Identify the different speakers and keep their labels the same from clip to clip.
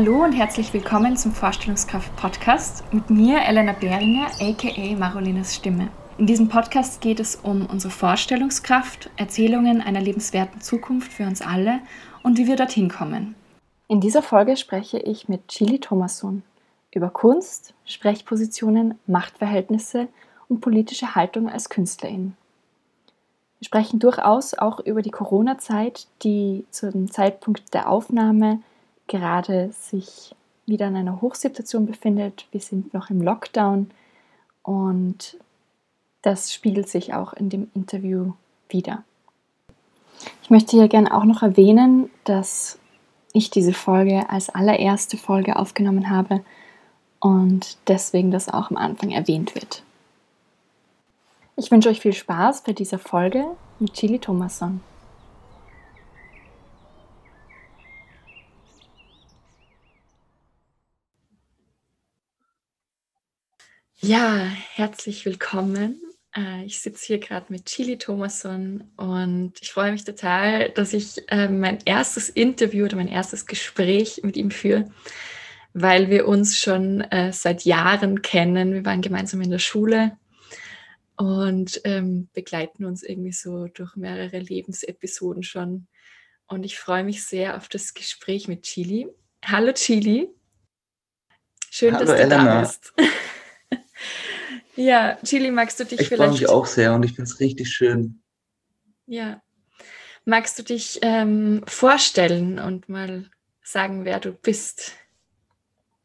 Speaker 1: Hallo und herzlich willkommen zum Vorstellungskraft Podcast mit mir, Elena Behringer, aka Marolinas Stimme. In diesem Podcast geht es um unsere Vorstellungskraft, Erzählungen einer lebenswerten Zukunft für uns alle und wie wir dorthin kommen. In dieser Folge spreche ich mit Chili Thomasson über Kunst, Sprechpositionen, Machtverhältnisse und politische Haltung als Künstlerin. Wir sprechen durchaus auch über die Corona-Zeit, die zum Zeitpunkt der Aufnahme gerade sich wieder in einer Hochsituation befindet. Wir sind noch im Lockdown und das spiegelt sich auch in dem Interview wieder. Ich möchte hier gerne auch noch erwähnen, dass ich diese Folge als allererste Folge aufgenommen habe und deswegen das auch am Anfang erwähnt wird. Ich wünsche euch viel Spaß bei dieser Folge mit Chili Thomasson. Ja, herzlich willkommen. Äh, ich sitze hier gerade mit Chili Thomasson und ich freue mich total, dass ich äh, mein erstes Interview oder mein erstes Gespräch mit ihm führe, weil wir uns schon äh, seit Jahren kennen. Wir waren gemeinsam in der Schule und ähm, begleiten uns irgendwie so durch mehrere Lebensepisoden schon. Und ich freue mich sehr auf das Gespräch mit Chili. Hallo Chili. Schön, Hallo, dass du Elena. da bist. Ja, Chili, magst du dich
Speaker 2: ich vielleicht... Ich freue mich auch sehr und ich finde es richtig schön.
Speaker 1: Ja. Magst du dich ähm, vorstellen und mal sagen, wer du bist?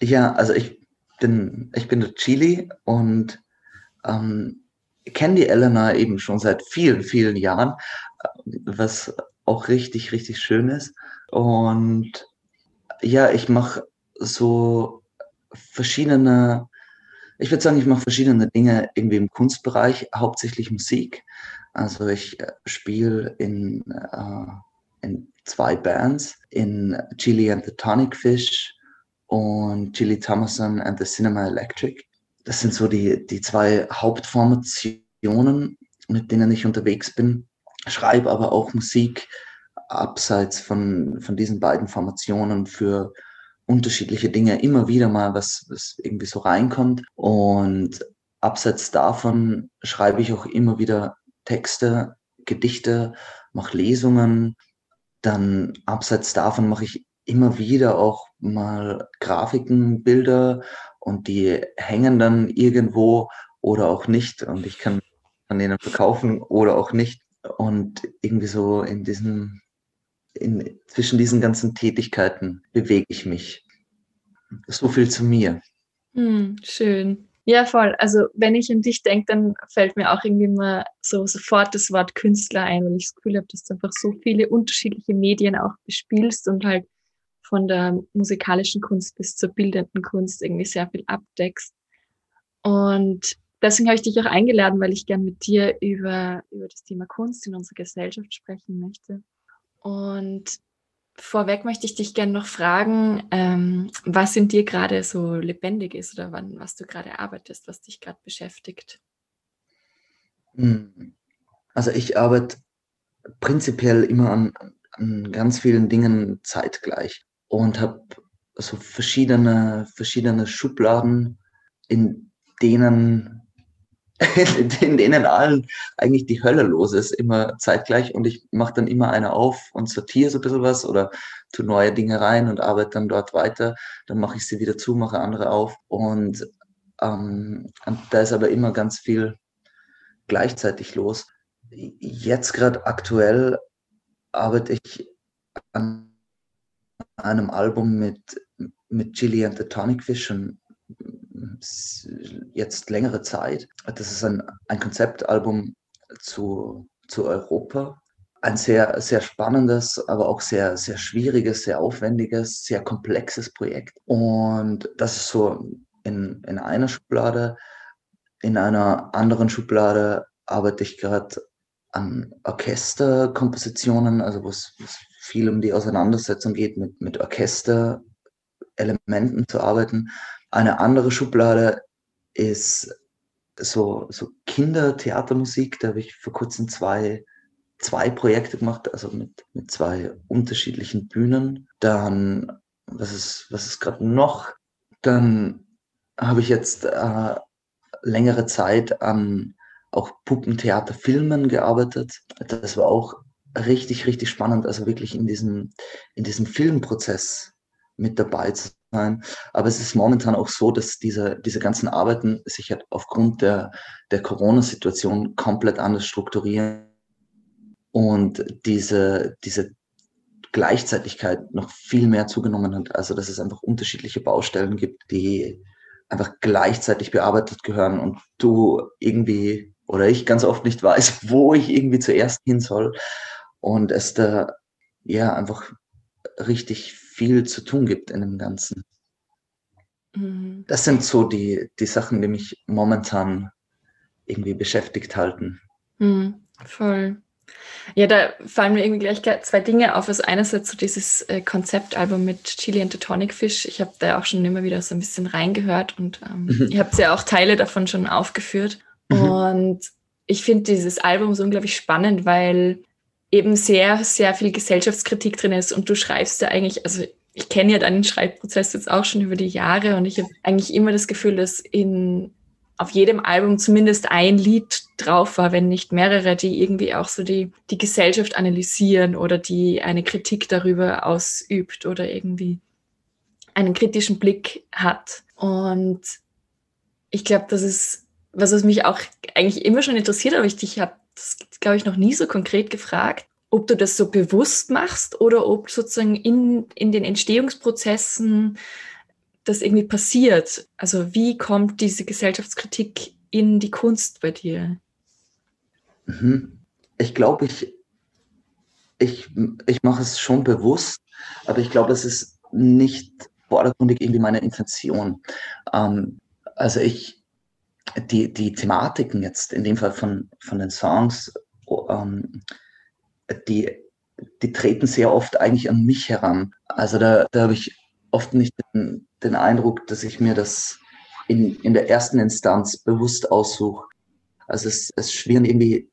Speaker 2: Ja, also ich bin, ich bin der Chili und ähm, kenne die Elena eben schon seit vielen, vielen Jahren, was auch richtig, richtig schön ist. Und ja, ich mache so verschiedene ich würde sagen, ich mache verschiedene Dinge irgendwie im Kunstbereich, hauptsächlich Musik. Also ich äh, spiele in, äh, in zwei Bands, in Chili and the Tonic Fish und Chili Thomason and the Cinema Electric. Das sind so die, die zwei Hauptformationen, mit denen ich unterwegs bin. Schreibe aber auch Musik abseits von, von diesen beiden Formationen für unterschiedliche Dinge, immer wieder mal was, was irgendwie so reinkommt. Und abseits davon schreibe ich auch immer wieder Texte, Gedichte, mache Lesungen. Dann abseits davon mache ich immer wieder auch mal Grafiken, Bilder und die hängen dann irgendwo oder auch nicht und ich kann an denen verkaufen oder auch nicht. Und irgendwie so in diesem in, zwischen diesen ganzen Tätigkeiten bewege ich mich. So viel zu mir.
Speaker 1: Hm, schön. Ja, voll. Also wenn ich an dich denke, dann fällt mir auch irgendwie mal so sofort das Wort Künstler ein, weil ich das Gefühl habe, dass du einfach so viele unterschiedliche Medien auch bespielst und halt von der musikalischen Kunst bis zur bildenden Kunst irgendwie sehr viel abdeckst. Und deswegen habe ich dich auch eingeladen, weil ich gern mit dir über, über das Thema Kunst in unserer Gesellschaft sprechen möchte. Und vorweg möchte ich dich gerne noch fragen, ähm, was in dir gerade so lebendig ist oder wann, was du gerade arbeitest, was dich gerade beschäftigt.
Speaker 2: Hm. Also ich arbeite prinzipiell immer an, an ganz vielen Dingen zeitgleich und habe so verschiedene, verschiedene Schubladen, in denen in denen allen eigentlich die Hölle los ist, immer zeitgleich. Und ich mache dann immer eine auf und sortiere so ein bisschen was oder tue neue Dinge rein und arbeite dann dort weiter. Dann mache ich sie wieder zu, mache andere auf. Und, ähm, und da ist aber immer ganz viel gleichzeitig los. Jetzt gerade aktuell arbeite ich an einem Album mit, mit Chili and the Tonic Fish schon jetzt längere Zeit. Das ist ein, ein Konzeptalbum zu, zu Europa. Ein sehr, sehr spannendes, aber auch sehr, sehr schwieriges, sehr aufwendiges, sehr komplexes Projekt. Und das ist so in, in einer Schublade. In einer anderen Schublade arbeite ich gerade an Orchesterkompositionen, also wo es viel um die Auseinandersetzung geht, mit, mit Orchesterelementen zu arbeiten. Eine andere Schublade ist so, so Kindertheatermusik. Da habe ich vor kurzem zwei, zwei Projekte gemacht, also mit, mit zwei unterschiedlichen Bühnen. Dann was ist, was ist gerade noch? Dann habe ich jetzt äh, längere Zeit an auch Puppentheaterfilmen gearbeitet. Das war auch richtig, richtig spannend, also wirklich in diesem, in diesem Filmprozess mit dabei zu sein. Aber es ist momentan auch so, dass diese, diese ganzen Arbeiten sich halt aufgrund der, der Corona-Situation komplett anders strukturieren und diese, diese Gleichzeitigkeit noch viel mehr zugenommen hat. Also dass es einfach unterschiedliche Baustellen gibt, die einfach gleichzeitig bearbeitet gehören und du irgendwie oder ich ganz oft nicht weiß, wo ich irgendwie zuerst hin soll und es da ja einfach richtig viel zu tun gibt in dem Ganzen. Mhm. Das sind so die, die Sachen, die mich momentan irgendwie beschäftigt halten.
Speaker 1: Mhm, voll. Ja, da fallen mir irgendwie gleich zwei Dinge auf. Also einerseits so dieses äh, Konzeptalbum mit Chili and the Tonic Fish. Ich habe da auch schon immer wieder so ein bisschen reingehört und ähm, mhm. ihr habt ja auch Teile davon schon aufgeführt. Mhm. Und ich finde dieses Album so unglaublich spannend, weil eben sehr, sehr viel Gesellschaftskritik drin ist und du schreibst ja eigentlich, also ich kenne ja deinen Schreibprozess jetzt auch schon über die Jahre und ich habe eigentlich immer das Gefühl, dass in auf jedem Album zumindest ein Lied drauf war, wenn nicht mehrere, die irgendwie auch so die, die Gesellschaft analysieren oder die eine Kritik darüber ausübt oder irgendwie einen kritischen Blick hat. Und ich glaube, das ist was, was mich auch eigentlich immer schon interessiert, aber ich dich habe das, glaube ich, noch nie so konkret gefragt, ob du das so bewusst machst oder ob sozusagen in, in den Entstehungsprozessen das irgendwie passiert? Also wie kommt diese Gesellschaftskritik in die Kunst bei dir?
Speaker 2: Mhm. Ich glaube, ich, ich, ich mache es schon bewusst, aber ich glaube, es ist nicht vordergründig irgendwie meine Intention. Ähm, also ich, die, die Thematiken jetzt, in dem Fall von, von den Songs, ähm, die, die treten sehr oft eigentlich an mich heran. Also da, da habe ich oft nicht den, den Eindruck, dass ich mir das in, in der ersten Instanz bewusst aussuche. Also es, es schwirren irgendwie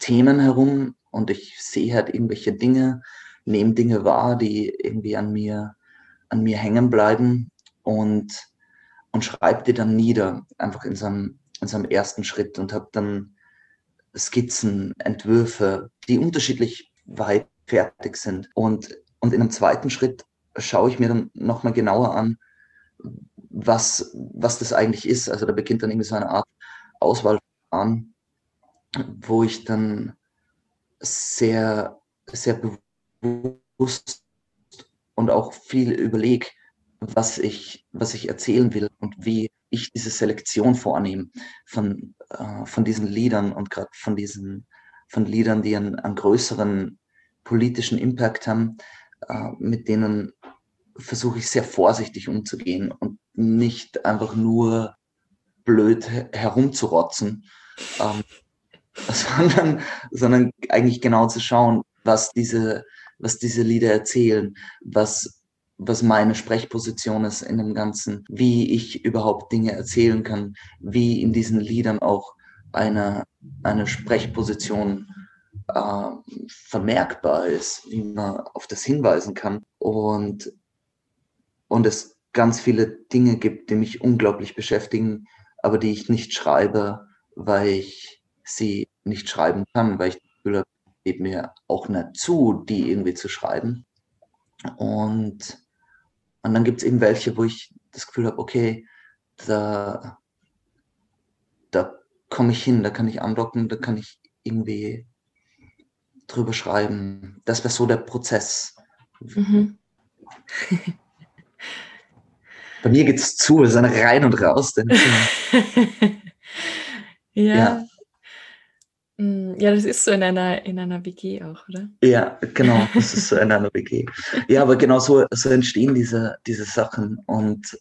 Speaker 2: Themen herum und ich sehe halt irgendwelche Dinge, nehme Dinge wahr, die irgendwie an mir, an mir hängen bleiben und, und schreibe die dann nieder, einfach in so einem, in so ersten Schritt und habe dann Skizzen, Entwürfe, die unterschiedlich weit fertig sind. Und, und in einem zweiten Schritt schaue ich mir dann nochmal genauer an, was, was das eigentlich ist. Also da beginnt dann irgendwie so eine Art Auswahlverfahren, wo ich dann sehr, sehr bewusst und auch viel überlege, was ich, was ich erzählen will und wie ich diese Selektion vornehme von, äh, von diesen Liedern und gerade von diesen von Liedern, die einen, einen größeren politischen Impact haben, äh, mit denen versuche ich sehr vorsichtig umzugehen und nicht einfach nur blöd herumzurotzen, ähm, sondern, sondern eigentlich genau zu schauen, was diese, was diese Lieder erzählen, was, was meine Sprechposition ist in dem Ganzen, wie ich überhaupt Dinge erzählen kann, wie in diesen Liedern auch eine, eine Sprechposition äh, vermerkbar ist, wie man auf das hinweisen kann. Und und es ganz viele Dinge gibt, die mich unglaublich beschäftigen, aber die ich nicht schreibe, weil ich sie nicht schreiben kann, weil ich Gefühl habe, geht mir auch nicht zu, die irgendwie zu schreiben. Und, und dann gibt es eben welche, wo ich das Gefühl habe, okay, da, da komme ich hin, da kann ich andocken, da kann ich irgendwie drüber schreiben. Das wäre so der Prozess. Mhm. Bei mir geht es zu, es ist ein rein und raus.
Speaker 1: ja. ja. Mm, ja, das ist so in einer, in einer WG auch, oder?
Speaker 2: Ja, genau, das ist so in einer WG. Ja, aber genau so, so entstehen diese, diese Sachen und,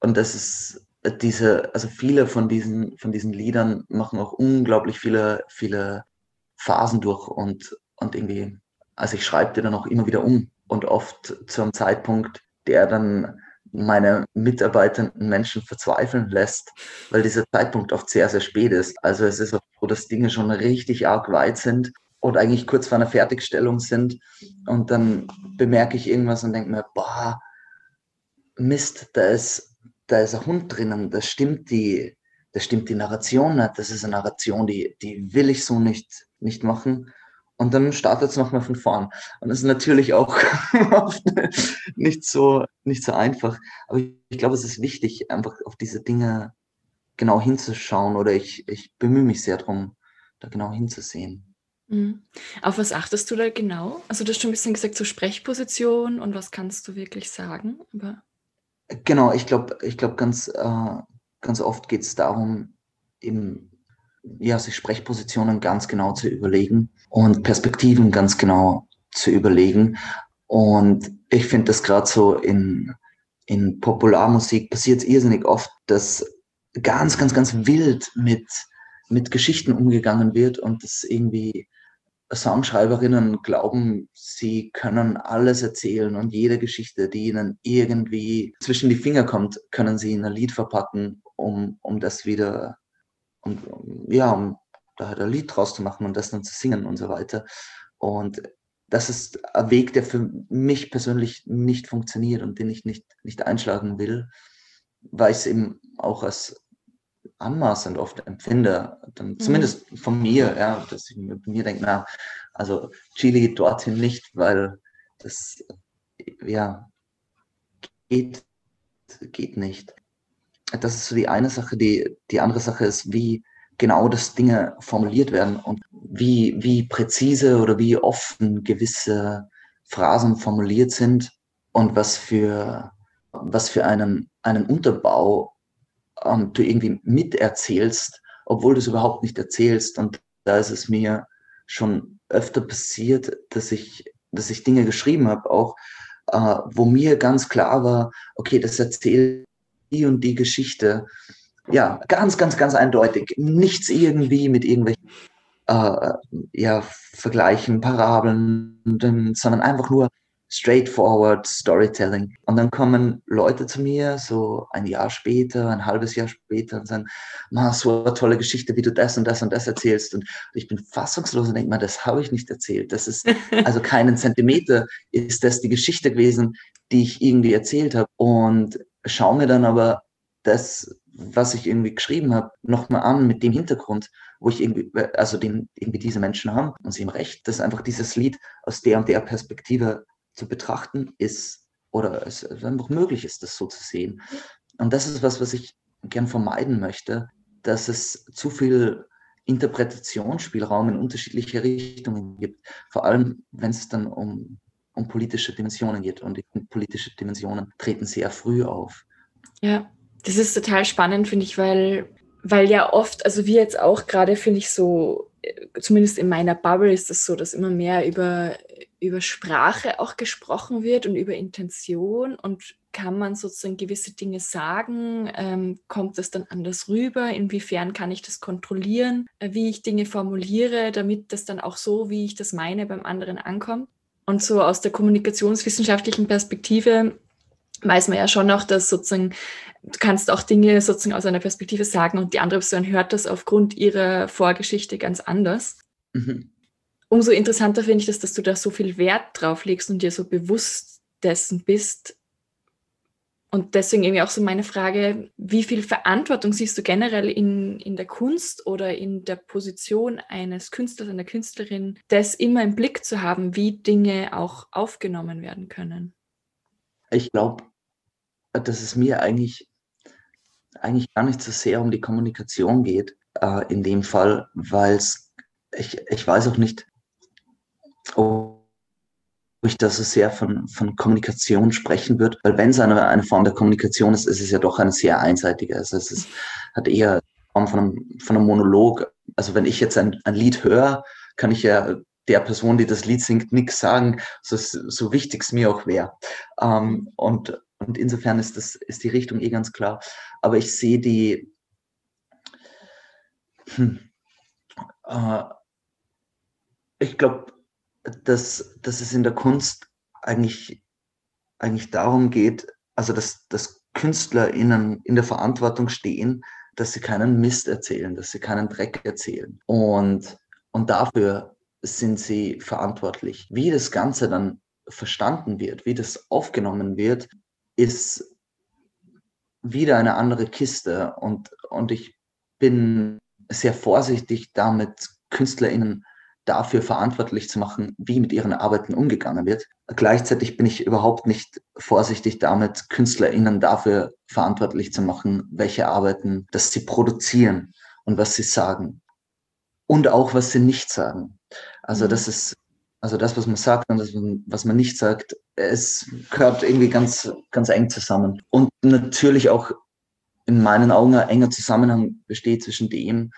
Speaker 2: und das ist diese, also viele von diesen, von diesen Liedern machen auch unglaublich viele, viele Phasen durch und, und irgendwie, also ich schreibe die dann auch immer wieder um und oft zu einem Zeitpunkt, der dann meine mitarbeitenden Menschen verzweifeln lässt, weil dieser Zeitpunkt oft sehr, sehr spät ist. Also es ist auch so, dass Dinge schon richtig arg weit sind und eigentlich kurz vor einer Fertigstellung sind. Und dann bemerke ich irgendwas und denke mir, boah, Mist, da ist, da ist ein Hund drinnen, das stimmt die, das stimmt die Narration nicht, das ist eine Narration, die, die will ich so nicht, nicht machen. Und dann startet es nochmal von vorn. Und das ist natürlich auch nicht so, nicht so einfach. Aber ich, glaube, es ist wichtig, einfach auf diese Dinge genau hinzuschauen oder ich, ich bemühe mich sehr darum, da genau hinzusehen.
Speaker 1: Mhm. Auf was achtest du da genau? Also du hast schon ein bisschen gesagt, so Sprechposition und was kannst du wirklich sagen? Aber
Speaker 2: genau, ich glaube, ich glaube ganz, äh, ganz oft geht es darum, eben ja, sich Sprechpositionen ganz genau zu überlegen und Perspektiven ganz genau zu überlegen. Und ich finde das gerade so in, in Popularmusik passiert es irrsinnig oft, dass ganz, ganz, ganz wild mit, mit Geschichten umgegangen wird und das irgendwie Songschreiberinnen glauben, sie können alles erzählen und jede Geschichte, die ihnen irgendwie zwischen die Finger kommt, können sie in ein Lied verpacken, um, um das wieder und ja, um da halt ein Lied draus zu machen und das dann zu singen und so weiter. Und das ist ein Weg, der für mich persönlich nicht funktioniert und den ich nicht, nicht einschlagen will, weil ich es eben auch als anmaßend oft empfinde, dann, mhm. zumindest von mir, ja, dass ich mir, mir denke, na, also Chili dorthin nicht, weil das, ja, geht, geht nicht. Das ist so die eine Sache. Die, die andere Sache ist, wie genau das Dinge formuliert werden und wie, wie präzise oder wie offen gewisse Phrasen formuliert sind und was für, was für einen, einen Unterbau ähm, du irgendwie miterzählst, obwohl du es überhaupt nicht erzählst. Und da ist es mir schon öfter passiert, dass ich, dass ich Dinge geschrieben habe, auch äh, wo mir ganz klar war, okay, das erzählt die und die Geschichte. Ja, ganz, ganz, ganz eindeutig. Nichts irgendwie mit irgendwelchen äh, ja, Vergleichen, Parabeln, sondern einfach nur straightforward Storytelling. Und dann kommen Leute zu mir, so ein Jahr später, ein halbes Jahr später, und sagen, Ma, so eine tolle Geschichte, wie du das und das und das erzählst. Und ich bin fassungslos und denke mal, das habe ich nicht erzählt. Das ist also keinen Zentimeter ist das die Geschichte gewesen, die ich irgendwie erzählt habe. Und schaue mir dann aber das, was ich irgendwie geschrieben habe, nochmal an mit dem Hintergrund, wo ich irgendwie, also den irgendwie diese Menschen haben und sie im Recht, dass einfach dieses Lied aus der und der Perspektive zu betrachten ist oder es einfach möglich ist, das so zu sehen. Und das ist was, was ich gern vermeiden möchte, dass es zu viel Interpretationsspielraum in unterschiedliche Richtungen gibt. Vor allem, wenn es dann um um politische Dimensionen geht. Und politische Dimensionen treten sehr früh auf.
Speaker 1: Ja, das ist total spannend, finde ich, weil, weil ja oft, also wir jetzt auch gerade, finde ich so, zumindest in meiner Bubble ist das so, dass immer mehr über, über Sprache auch gesprochen wird und über Intention und kann man sozusagen gewisse Dinge sagen? Ähm, kommt das dann anders rüber? Inwiefern kann ich das kontrollieren, äh, wie ich Dinge formuliere, damit das dann auch so, wie ich das meine, beim anderen ankommt? Und so aus der kommunikationswissenschaftlichen Perspektive weiß man ja schon noch, dass sozusagen, du kannst auch Dinge sozusagen aus einer Perspektive sagen und die andere Person hört das aufgrund ihrer Vorgeschichte ganz anders. Mhm. Umso interessanter finde ich das, dass du da so viel Wert drauf legst und dir so bewusst dessen bist, und deswegen irgendwie auch so meine Frage, wie viel Verantwortung siehst du generell in, in der Kunst oder in der Position eines Künstlers, einer Künstlerin, das immer im Blick zu haben, wie Dinge auch aufgenommen werden können?
Speaker 2: Ich glaube, dass es mir eigentlich, eigentlich gar nicht so sehr um die Kommunikation geht, äh, in dem Fall, weil ich, ich weiß auch nicht, ob ich da so sehr von, von Kommunikation sprechen würde, weil wenn es eine, eine Form der Kommunikation ist, ist es ja doch eine sehr einseitige. Also es ist, hat eher Form von einem, von einem Monolog. Also wenn ich jetzt ein, ein Lied höre, kann ich ja der Person, die das Lied singt, nichts sagen, so, so wichtig es mir auch wäre. Ähm, und, und insofern ist, das, ist die Richtung eh ganz klar. Aber ich sehe die, hm, äh, ich glaube, dass, dass es in der Kunst eigentlich, eigentlich darum geht, also dass, dass KünstlerInnen in der Verantwortung stehen, dass sie keinen Mist erzählen, dass sie keinen Dreck erzählen. Und, und dafür sind sie verantwortlich. Wie das Ganze dann verstanden wird, wie das aufgenommen wird, ist, wieder eine andere Kiste und, und ich bin sehr vorsichtig damit, KünstlerInnen dafür verantwortlich zu machen, wie mit ihren Arbeiten umgegangen wird. Gleichzeitig bin ich überhaupt nicht vorsichtig damit, KünstlerInnen dafür verantwortlich zu machen, welche Arbeiten, dass sie produzieren und was sie sagen. Und auch, was sie nicht sagen. Also, mhm. das ist, also das, was man sagt und das, was man nicht sagt, es gehört irgendwie ganz, ganz eng zusammen. Und natürlich auch in meinen Augen ein enger Zusammenhang besteht zwischen dem,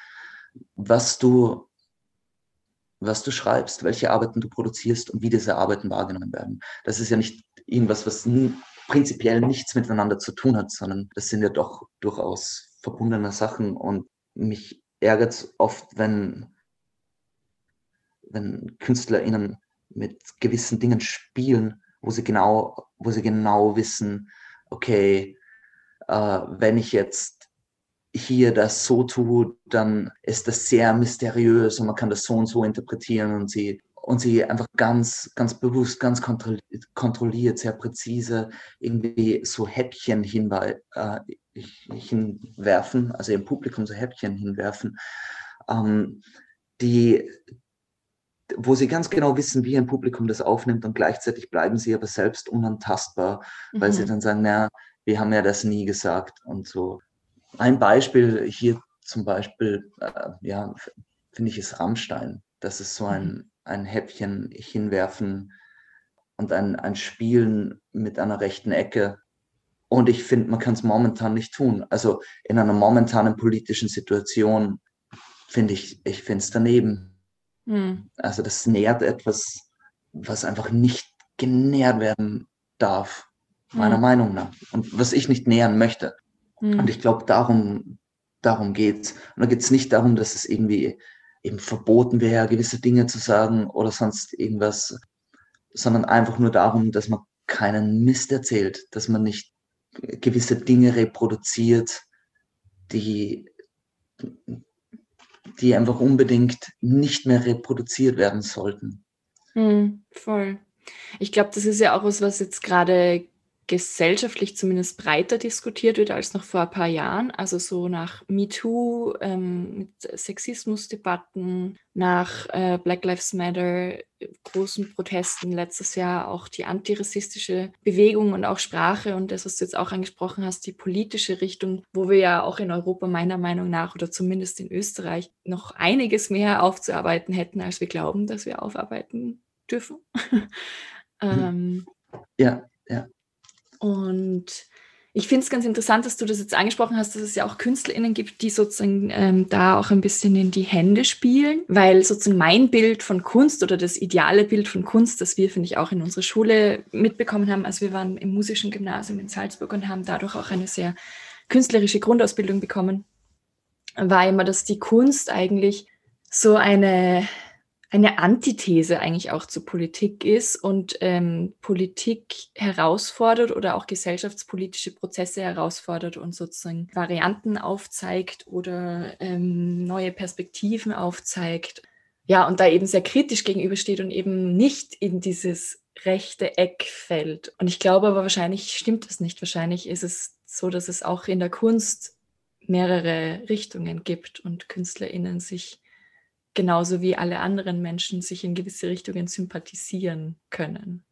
Speaker 2: was du was du schreibst, welche Arbeiten du produzierst und wie diese Arbeiten wahrgenommen werden. Das ist ja nicht irgendwas, was prinzipiell nichts miteinander zu tun hat, sondern das sind ja doch durchaus verbundene Sachen und mich ärgert es oft, wenn, wenn KünstlerInnen mit gewissen Dingen spielen, wo sie genau, wo sie genau wissen, okay, äh, wenn ich jetzt hier das so tut, dann ist das sehr mysteriös und man kann das so und so interpretieren und sie und sie einfach ganz, ganz bewusst, ganz kontrolliert, sehr präzise irgendwie so Häppchen hinwe äh, hinwerfen, also im Publikum so Häppchen hinwerfen, ähm, die, wo sie ganz genau wissen, wie ein Publikum das aufnimmt und gleichzeitig bleiben sie aber selbst unantastbar, mhm. weil sie mhm. dann sagen, na, wir haben ja das nie gesagt und so. Ein Beispiel hier zum Beispiel, äh, ja, finde ich, ist Rammstein. Das ist so ein, mhm. ein Häppchen hinwerfen und ein, ein Spielen mit einer rechten Ecke. Und ich finde, man kann es momentan nicht tun. Also in einer momentanen politischen Situation finde ich, ich finde es daneben. Mhm. Also das nährt etwas, was einfach nicht genährt werden darf, meiner mhm. Meinung nach. Und was ich nicht nähern möchte. Mhm. Und ich glaube, darum, darum geht's. Und da geht es nicht darum, dass es irgendwie eben verboten wäre, gewisse Dinge zu sagen oder sonst irgendwas, sondern einfach nur darum, dass man keinen Mist erzählt, dass man nicht gewisse Dinge reproduziert, die, die einfach unbedingt nicht mehr reproduziert werden sollten.
Speaker 1: Mhm, voll. Ich glaube, das ist ja auch was, was jetzt gerade gesellschaftlich zumindest breiter diskutiert wird als noch vor ein paar Jahren. Also so nach MeToo, ähm, mit Sexismusdebatten, nach äh, Black Lives Matter, großen Protesten letztes Jahr, auch die antirassistische Bewegung und auch Sprache und das, was du jetzt auch angesprochen hast, die politische Richtung, wo wir ja auch in Europa meiner Meinung nach oder zumindest in Österreich noch einiges mehr aufzuarbeiten hätten, als wir glauben, dass wir aufarbeiten dürfen.
Speaker 2: ähm, ja, ja.
Speaker 1: Und ich finde es ganz interessant, dass du das jetzt angesprochen hast, dass es ja auch KünstlerInnen gibt, die sozusagen ähm, da auch ein bisschen in die Hände spielen, weil sozusagen mein Bild von Kunst oder das ideale Bild von Kunst, das wir, finde ich, auch in unserer Schule mitbekommen haben, als wir waren im musischen Gymnasium in Salzburg und haben dadurch auch eine sehr künstlerische Grundausbildung bekommen, war immer, dass die Kunst eigentlich so eine eine Antithese eigentlich auch zur Politik ist und ähm, Politik herausfordert oder auch gesellschaftspolitische Prozesse herausfordert und sozusagen Varianten aufzeigt oder ähm, neue Perspektiven aufzeigt. Ja, und da eben sehr kritisch gegenübersteht und eben nicht in dieses rechte Eck fällt. Und ich glaube aber wahrscheinlich stimmt das nicht. Wahrscheinlich ist es so, dass es auch in der Kunst mehrere Richtungen gibt und KünstlerInnen sich genauso wie alle anderen Menschen sich in gewisse Richtungen sympathisieren können.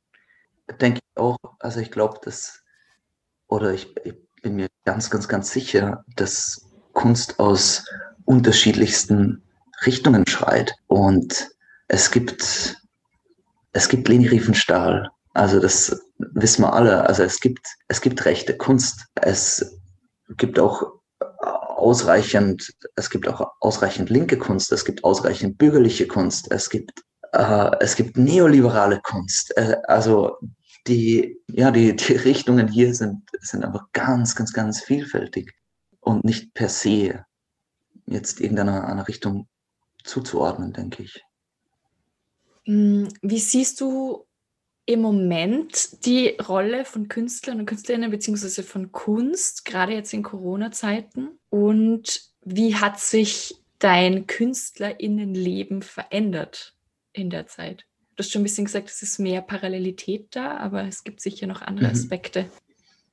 Speaker 2: Denke ich auch. Also ich glaube, dass, oder ich, ich bin mir ganz, ganz, ganz sicher, dass Kunst aus unterschiedlichsten Richtungen schreit. Und es gibt, es gibt Leni Riefenstahl. Also das wissen wir alle. Also es gibt, es gibt rechte Kunst. Es gibt auch ausreichend, es gibt auch ausreichend linke Kunst, es gibt ausreichend bürgerliche Kunst, es gibt, äh, es gibt neoliberale Kunst. Äh, also die, ja, die, die Richtungen hier sind, sind einfach ganz, ganz, ganz vielfältig und nicht per se jetzt irgendeiner einer Richtung zuzuordnen, denke ich.
Speaker 1: Hm, wie siehst du im Moment die Rolle von Künstlern und Künstlerinnen beziehungsweise von Kunst, gerade jetzt in Corona-Zeiten? Und wie hat sich dein KünstlerInnenleben verändert in der Zeit? Du hast schon ein bisschen gesagt, es ist mehr Parallelität da, aber es gibt sicher noch andere mhm. Aspekte.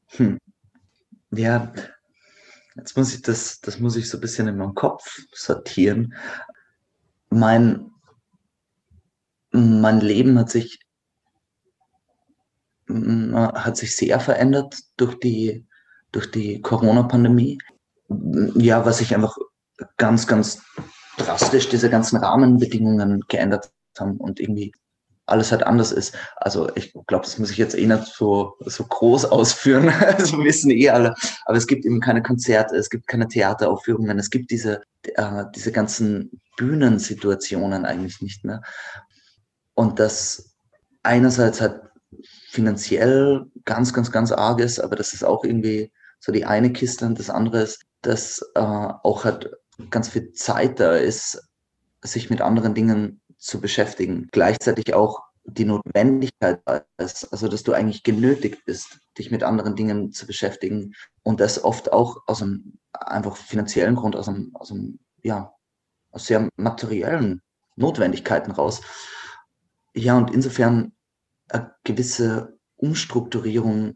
Speaker 2: Hm. Ja, jetzt muss ich das, das muss ich so ein bisschen in meinem Kopf sortieren. Mein, mein Leben hat sich, hat sich sehr verändert durch die, durch die Corona-Pandemie. Ja, was sich einfach ganz, ganz drastisch diese ganzen Rahmenbedingungen geändert haben und irgendwie alles halt anders ist. Also ich glaube, das muss ich jetzt eh nicht so, so groß ausführen. Das wissen eh alle. Aber es gibt eben keine Konzerte, es gibt keine Theateraufführungen, es gibt diese, äh, diese ganzen Bühnensituationen eigentlich nicht mehr. Und das einerseits halt finanziell ganz, ganz, ganz arg ist, aber das ist auch irgendwie so die eine Kiste und das andere ist, dass äh, auch halt ganz viel Zeit da ist, sich mit anderen Dingen zu beschäftigen. Gleichzeitig auch die Notwendigkeit ist, also dass du eigentlich genötigt bist, dich mit anderen Dingen zu beschäftigen und das oft auch aus einem einfach finanziellen Grund, aus einem, aus einem ja, aus sehr materiellen Notwendigkeiten raus. Ja, und insofern eine gewisse Umstrukturierung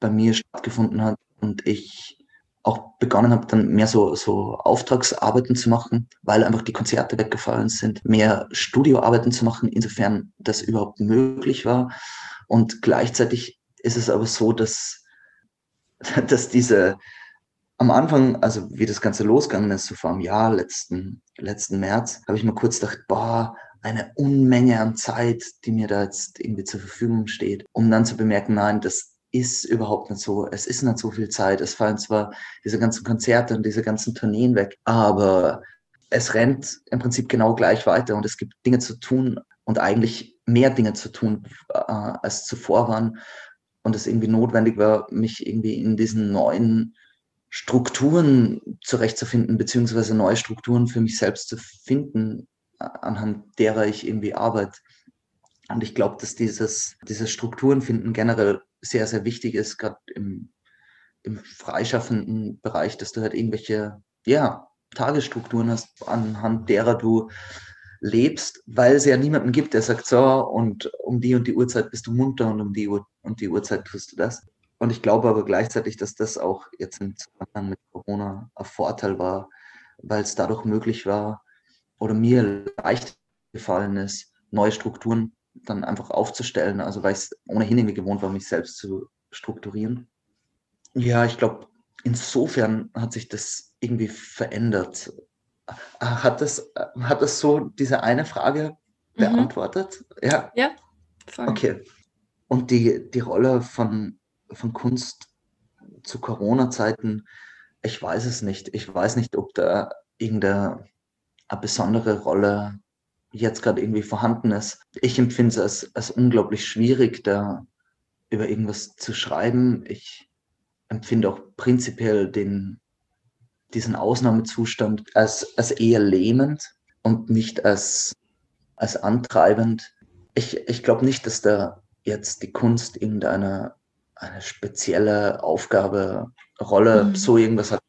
Speaker 2: bei mir stattgefunden hat und ich auch begonnen habe, dann mehr so, so Auftragsarbeiten zu machen, weil einfach die Konzerte weggefallen sind, mehr Studioarbeiten zu machen, insofern das überhaupt möglich war. Und gleichzeitig ist es aber so, dass, dass diese am Anfang, also wie das Ganze losgegangen ist, so vor einem Jahr, letzten, letzten März, habe ich mir kurz gedacht, boah, eine Unmenge an Zeit, die mir da jetzt irgendwie zur Verfügung steht, um dann zu bemerken, nein, das ist überhaupt nicht so. Es ist nicht so viel Zeit. Es fallen zwar diese ganzen Konzerte und diese ganzen Tourneen weg, aber es rennt im Prinzip genau gleich weiter und es gibt Dinge zu tun und eigentlich mehr Dinge zu tun, äh, als zuvor waren. Und es irgendwie notwendig war, mich irgendwie in diesen neuen Strukturen zurechtzufinden, beziehungsweise neue Strukturen für mich selbst zu finden, anhand derer ich irgendwie arbeite. Und ich glaube, dass dieses, dieses Strukturen finden generell sehr, sehr wichtig ist, gerade im, im freischaffenden Bereich, dass du halt irgendwelche, ja, Tagesstrukturen hast, anhand derer du lebst, weil es ja niemanden gibt, der sagt, so, und um die und die Uhrzeit bist du munter und um die Uhr und die Uhrzeit tust du das. Und ich glaube aber gleichzeitig, dass das auch jetzt im Zusammenhang mit Corona ein Vorteil war, weil es dadurch möglich war oder mir leicht gefallen ist, neue Strukturen dann einfach aufzustellen. Also weil ich es ohnehin irgendwie gewohnt war, mich selbst zu strukturieren. Ja, ich glaube, insofern hat sich das irgendwie verändert. Hat das, hat das so diese eine Frage mhm. beantwortet?
Speaker 1: Mhm. Ja. Ja.
Speaker 2: Voll. Okay. Und die, die Rolle von, von Kunst zu Corona-Zeiten, ich weiß es nicht. Ich weiß nicht, ob da irgendeine besondere Rolle jetzt gerade irgendwie vorhanden ist. Ich empfinde es als, als unglaublich schwierig, da über irgendwas zu schreiben. Ich empfinde auch prinzipiell den, diesen Ausnahmezustand als, als eher lähmend und nicht als, als antreibend. Ich, ich glaube nicht, dass da jetzt die Kunst irgendeine eine spezielle Aufgabe, Rolle, mhm. so irgendwas hat.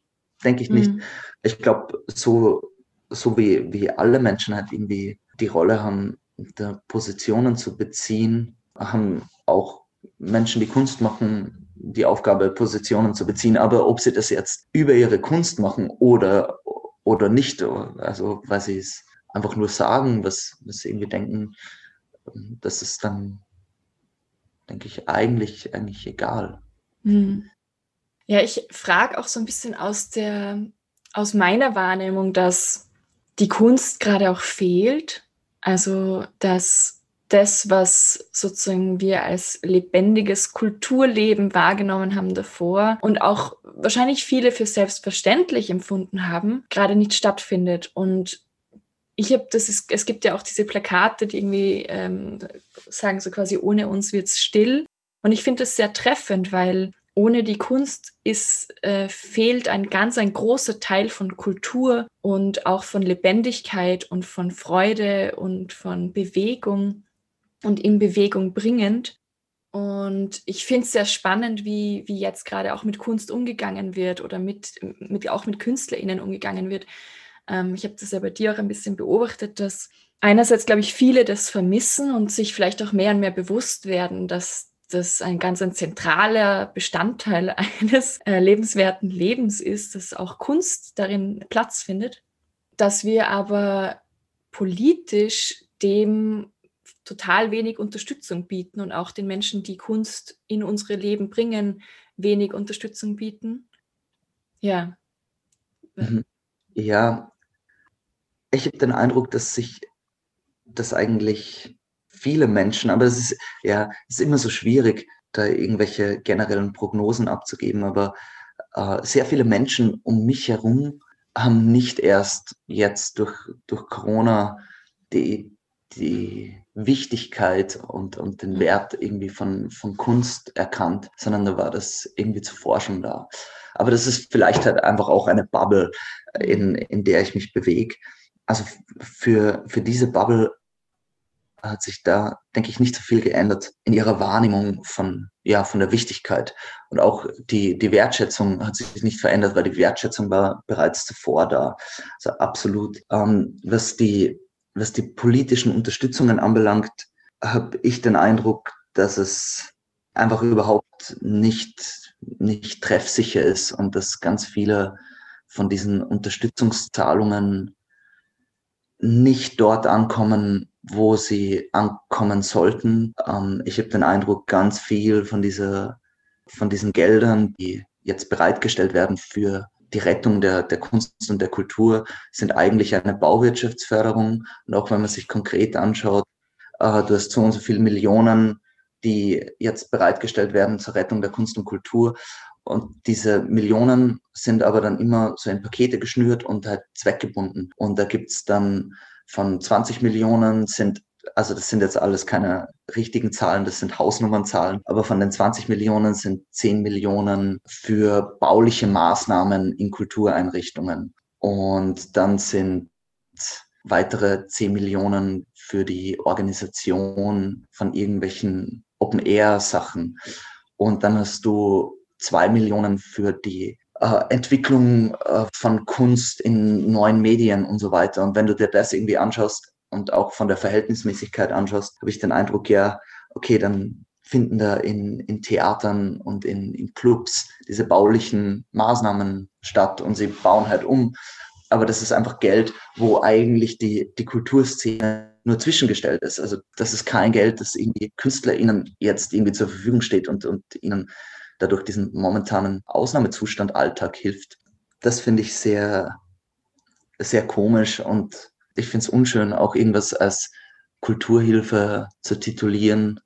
Speaker 2: Denke ich nicht. Mhm. Ich glaube, so, so wie, wie alle Menschen halt irgendwie die Rolle haben, da Positionen zu beziehen, haben auch Menschen, die Kunst machen, die Aufgabe, Positionen zu beziehen. Aber ob sie das jetzt über ihre Kunst machen oder, oder nicht, also weil sie es einfach nur sagen, was, was sie irgendwie denken, das ist dann, denke ich, eigentlich, eigentlich egal. Hm.
Speaker 1: Ja, ich frage auch so ein bisschen aus der, aus meiner Wahrnehmung, dass die Kunst gerade auch fehlt also, dass das, was sozusagen wir als lebendiges Kulturleben wahrgenommen haben davor und auch wahrscheinlich viele für selbstverständlich empfunden haben, gerade nicht stattfindet. Und ich habe das, ist, es gibt ja auch diese Plakate, die irgendwie ähm, sagen so quasi, ohne uns wird's still. Und ich finde das sehr treffend, weil ohne die Kunst ist, äh, fehlt ein ganz ein großer Teil von Kultur und auch von Lebendigkeit und von Freude und von Bewegung und in Bewegung bringend. Und ich finde es sehr spannend, wie, wie jetzt gerade auch mit Kunst umgegangen wird oder mit, mit auch mit KünstlerInnen umgegangen wird. Ähm, ich habe das ja bei dir auch ein bisschen beobachtet, dass einerseits, glaube ich, viele das vermissen und sich vielleicht auch mehr und mehr bewusst werden, dass das ein ganz ein zentraler Bestandteil eines äh, lebenswerten Lebens ist, dass auch Kunst darin Platz findet, dass wir aber politisch dem total wenig Unterstützung bieten und auch den Menschen, die Kunst in unsere Leben bringen, wenig Unterstützung bieten. Ja.
Speaker 2: Mhm. Ja, ich habe den Eindruck, dass sich das eigentlich viele Menschen, aber es ist ja, ist immer so schwierig, da irgendwelche generellen Prognosen abzugeben, aber äh, sehr viele Menschen um mich herum haben nicht erst jetzt durch, durch Corona die, die Wichtigkeit und, und den. Wert irgendwie von, von Kunst erkannt, sondern da war das irgendwie zuvor schon da. Aber das ist vielleicht halt einfach auch eine Bubble, in, in der ich mich bewege. Also für, für diese Bubble hat sich da, denke ich, nicht so viel geändert in ihrer Wahrnehmung von, ja, von der Wichtigkeit. Und auch die, die Wertschätzung hat sich nicht verändert, weil die Wertschätzung war bereits zuvor da. Also absolut. Ähm, was die, was die politischen Unterstützungen anbelangt, habe ich den Eindruck, dass es einfach überhaupt nicht, nicht treffsicher ist und dass ganz viele von diesen Unterstützungszahlungen nicht dort ankommen, wo sie ankommen sollten. Ähm, ich habe den Eindruck, ganz viel von, dieser, von diesen Geldern, die jetzt bereitgestellt werden für die Rettung der, der Kunst und der Kultur, sind eigentlich eine Bauwirtschaftsförderung. Und auch wenn man sich konkret anschaut, äh, du hast so und so viele Millionen, die jetzt bereitgestellt werden zur Rettung der Kunst und Kultur. Und diese Millionen sind aber dann immer so in Pakete geschnürt und halt zweckgebunden. Und da gibt's dann von 20 Millionen sind, also das sind jetzt alles keine richtigen Zahlen, das sind Hausnummernzahlen, aber von den 20 Millionen sind 10 Millionen für bauliche Maßnahmen in Kultureinrichtungen. Und dann sind weitere 10 Millionen für die Organisation von irgendwelchen Open-Air-Sachen. Und dann hast du zwei Millionen für die äh, Entwicklung äh, von Kunst in neuen Medien und so weiter. Und wenn du dir das irgendwie anschaust und auch von der Verhältnismäßigkeit anschaust, habe ich den Eindruck, ja, okay, dann finden da in, in Theatern und in, in Clubs diese baulichen Maßnahmen statt und sie bauen halt um. Aber das ist einfach Geld, wo eigentlich die, die Kulturszene nur zwischengestellt ist. Also das ist kein Geld, das irgendwie KünstlerInnen jetzt irgendwie zur Verfügung steht und, und ihnen dadurch diesen momentanen Ausnahmezustand Alltag hilft. Das finde ich sehr, sehr komisch und ich finde es unschön, auch irgendwas als Kulturhilfe zu titulieren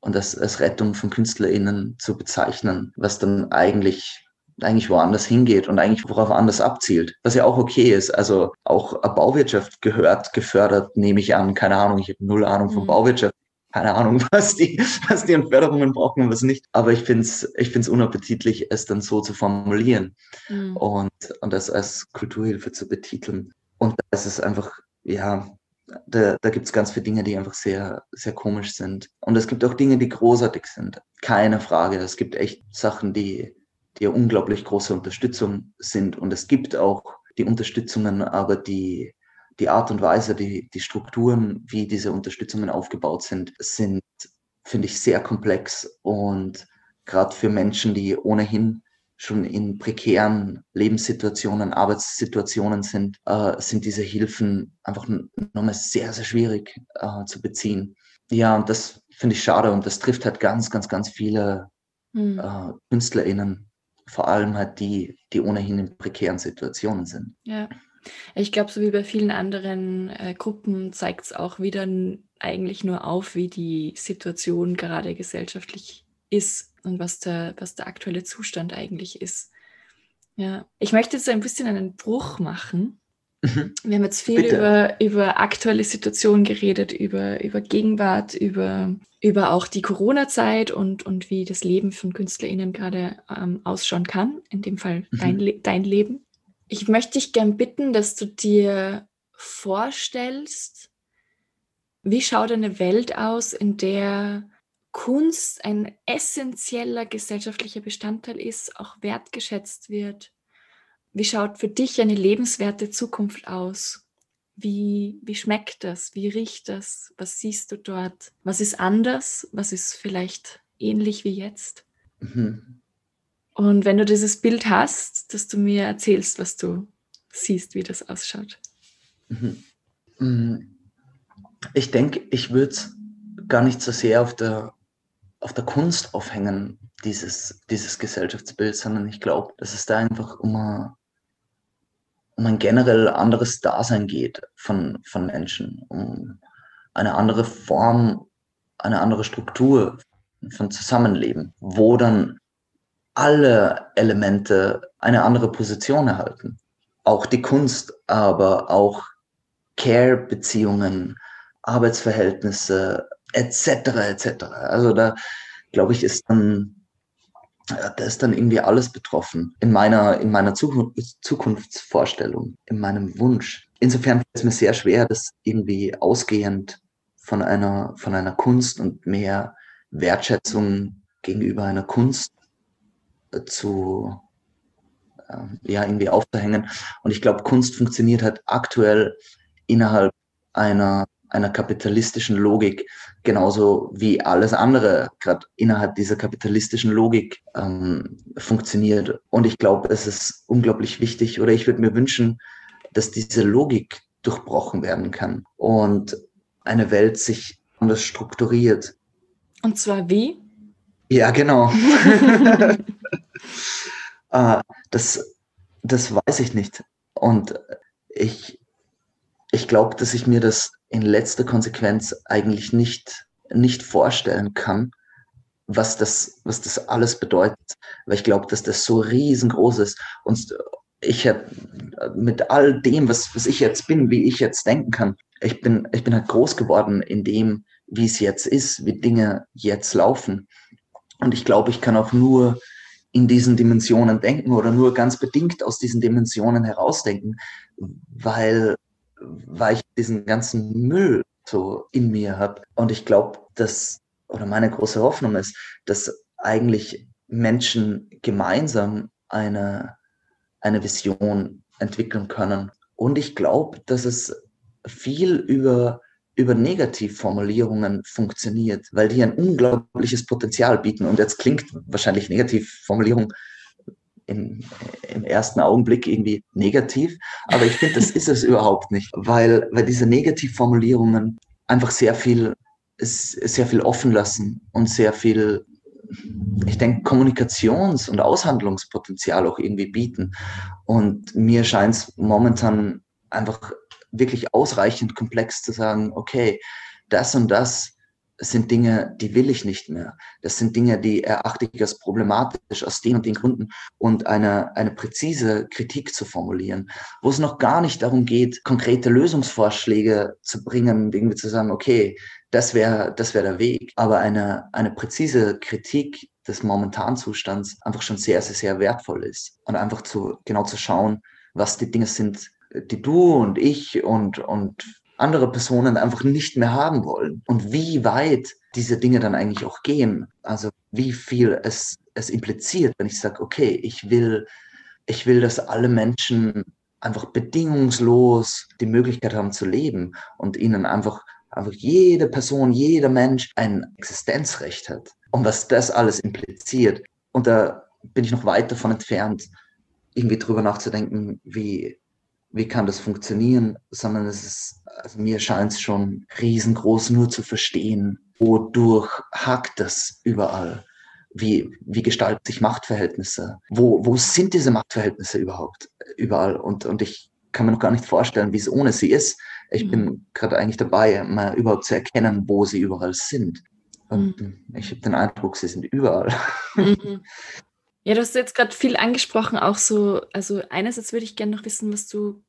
Speaker 2: und als, als Rettung von KünstlerInnen zu bezeichnen, was dann eigentlich eigentlich woanders hingeht und eigentlich worauf anders abzielt, was ja auch okay ist. Also auch Bauwirtschaft gehört gefördert, nehme ich an. Keine Ahnung, ich habe null Ahnung von mhm. Bauwirtschaft keine Ahnung, was die, was die an Förderungen brauchen und was nicht. Aber ich finde es ich find's unappetitlich, es dann so zu formulieren mhm. und, und das als Kulturhilfe zu betiteln. Und das ist einfach, ja, da, da gibt es ganz viele Dinge, die einfach sehr, sehr komisch sind. Und es gibt auch Dinge, die großartig sind. Keine Frage. Es gibt echt Sachen, die, die unglaublich große Unterstützung sind. Und es gibt auch die Unterstützungen, aber die, die Art und Weise, die, die Strukturen, wie diese Unterstützungen aufgebaut sind, sind, finde ich, sehr komplex und gerade für Menschen, die ohnehin schon in prekären Lebenssituationen, Arbeitssituationen sind, äh, sind diese Hilfen einfach nochmal sehr, sehr schwierig äh, zu beziehen. Ja, und das finde ich schade und das trifft halt ganz, ganz, ganz viele mhm. äh, KünstlerInnen, vor allem halt die, die ohnehin in prekären Situationen sind.
Speaker 1: Ja. Ich glaube, so wie bei vielen anderen äh, Gruppen zeigt es auch wieder eigentlich nur auf, wie die Situation gerade gesellschaftlich ist und was der, was der aktuelle Zustand eigentlich ist. Ja, ich möchte jetzt ein bisschen einen Bruch machen. Mhm. Wir haben jetzt viel über, über aktuelle Situationen geredet, über, über Gegenwart, über, über auch die Corona-Zeit und, und wie das Leben von KünstlerInnen gerade ähm, ausschauen kann. In dem Fall mhm. dein, dein Leben. Ich möchte dich gern bitten, dass du dir vorstellst, wie schaut eine Welt aus, in der Kunst ein essentieller gesellschaftlicher Bestandteil ist, auch wertgeschätzt wird? Wie schaut für dich eine lebenswerte Zukunft aus? Wie, wie schmeckt das? Wie riecht das? Was siehst du dort? Was ist anders? Was ist vielleicht ähnlich wie jetzt. Mhm. Und wenn du dieses Bild hast, dass du mir erzählst, was du siehst, wie das ausschaut. Mhm.
Speaker 2: mhm. Ich denke, ich würde es gar nicht so sehr auf der, auf der Kunst aufhängen, dieses, dieses Gesellschaftsbild, sondern ich glaube, dass es da einfach um ein, um ein generell anderes Dasein geht von, von Menschen, um eine andere Form, eine andere Struktur von Zusammenleben, wo dann alle Elemente eine andere Position erhalten. Auch die Kunst, aber auch Care-Beziehungen, Arbeitsverhältnisse, etc. etc. Also da glaube ich, ist dann da ist dann irgendwie alles betroffen in meiner, in meiner Zukunftsvorstellung, in meinem Wunsch. Insofern ist es mir sehr schwer, das irgendwie ausgehend von einer, von einer Kunst und mehr Wertschätzung gegenüber einer Kunst zu, äh, ja, irgendwie aufzuhängen. Und ich glaube, Kunst funktioniert halt aktuell innerhalb einer einer kapitalistischen Logik, genauso wie alles andere gerade innerhalb dieser kapitalistischen Logik ähm, funktioniert. Und ich glaube, es ist unglaublich wichtig, oder ich würde mir wünschen, dass diese Logik durchbrochen werden kann und eine Welt sich anders strukturiert.
Speaker 1: Und zwar wie?
Speaker 2: Ja, genau. äh, das, das weiß ich nicht. Und ich, ich glaube, dass ich mir das in letzter Konsequenz eigentlich nicht, nicht vorstellen kann, was das, was das alles bedeutet. Weil ich glaube, dass das so riesengroß ist. Und ich habe mit all dem, was, was ich jetzt bin, wie ich jetzt denken kann, ich bin, ich bin halt groß geworden in dem, wie es jetzt ist, wie Dinge jetzt laufen. Und ich glaube, ich kann auch nur in diesen Dimensionen denken oder nur ganz bedingt aus diesen Dimensionen herausdenken, weil weil ich diesen ganzen Müll so in mir habe. Und ich glaube, dass, oder meine große Hoffnung ist, dass eigentlich Menschen gemeinsam eine, eine Vision entwickeln können. Und ich glaube, dass es viel über, über Negativformulierungen funktioniert, weil die ein unglaubliches Potenzial bieten. Und jetzt klingt wahrscheinlich Negativformulierung im, im ersten Augenblick irgendwie negativ. Aber ich finde, das ist es überhaupt nicht, weil, weil diese Negativformulierungen einfach sehr viel, sehr viel offen lassen und sehr viel, ich denke, Kommunikations- und Aushandlungspotenzial auch irgendwie bieten. Und mir scheint es momentan einfach wirklich ausreichend komplex zu sagen, okay, das und das sind Dinge, die will ich nicht mehr. Das sind Dinge, die erachte ich als problematisch aus den und den Gründen und eine, eine präzise Kritik zu formulieren, wo es noch gar nicht darum geht, konkrete Lösungsvorschläge zu bringen, irgendwie zu sagen, okay, das wäre das wäre der Weg. Aber eine, eine präzise Kritik des momentanen Zustands einfach schon sehr, sehr, sehr wertvoll ist. Und einfach zu, genau zu schauen, was die Dinge sind, die du und ich und, und andere Personen einfach nicht mehr haben wollen und wie weit diese Dinge dann eigentlich auch gehen. Also wie viel es, es impliziert, wenn ich sage, okay, ich will, ich will, dass alle Menschen einfach bedingungslos die Möglichkeit haben zu leben und ihnen einfach, einfach jede Person, jeder Mensch ein Existenzrecht hat. Und was das alles impliziert. Und da bin ich noch weit davon entfernt, irgendwie drüber nachzudenken, wie, wie kann das funktionieren, sondern es ist, also mir scheint es schon riesengroß nur zu verstehen, wodurch hakt das überall? Wie, wie gestalten sich Machtverhältnisse? Wo, wo sind diese Machtverhältnisse überhaupt überall? Und, und ich kann mir noch gar nicht vorstellen, wie es ohne sie ist. Ich mhm. bin gerade eigentlich dabei, mal überhaupt zu erkennen, wo sie überall sind. Und mhm. ich habe den Eindruck, sie sind überall. Mhm.
Speaker 1: Ja, du hast jetzt gerade viel angesprochen, auch so, also einerseits würde ich gerne noch wissen, was du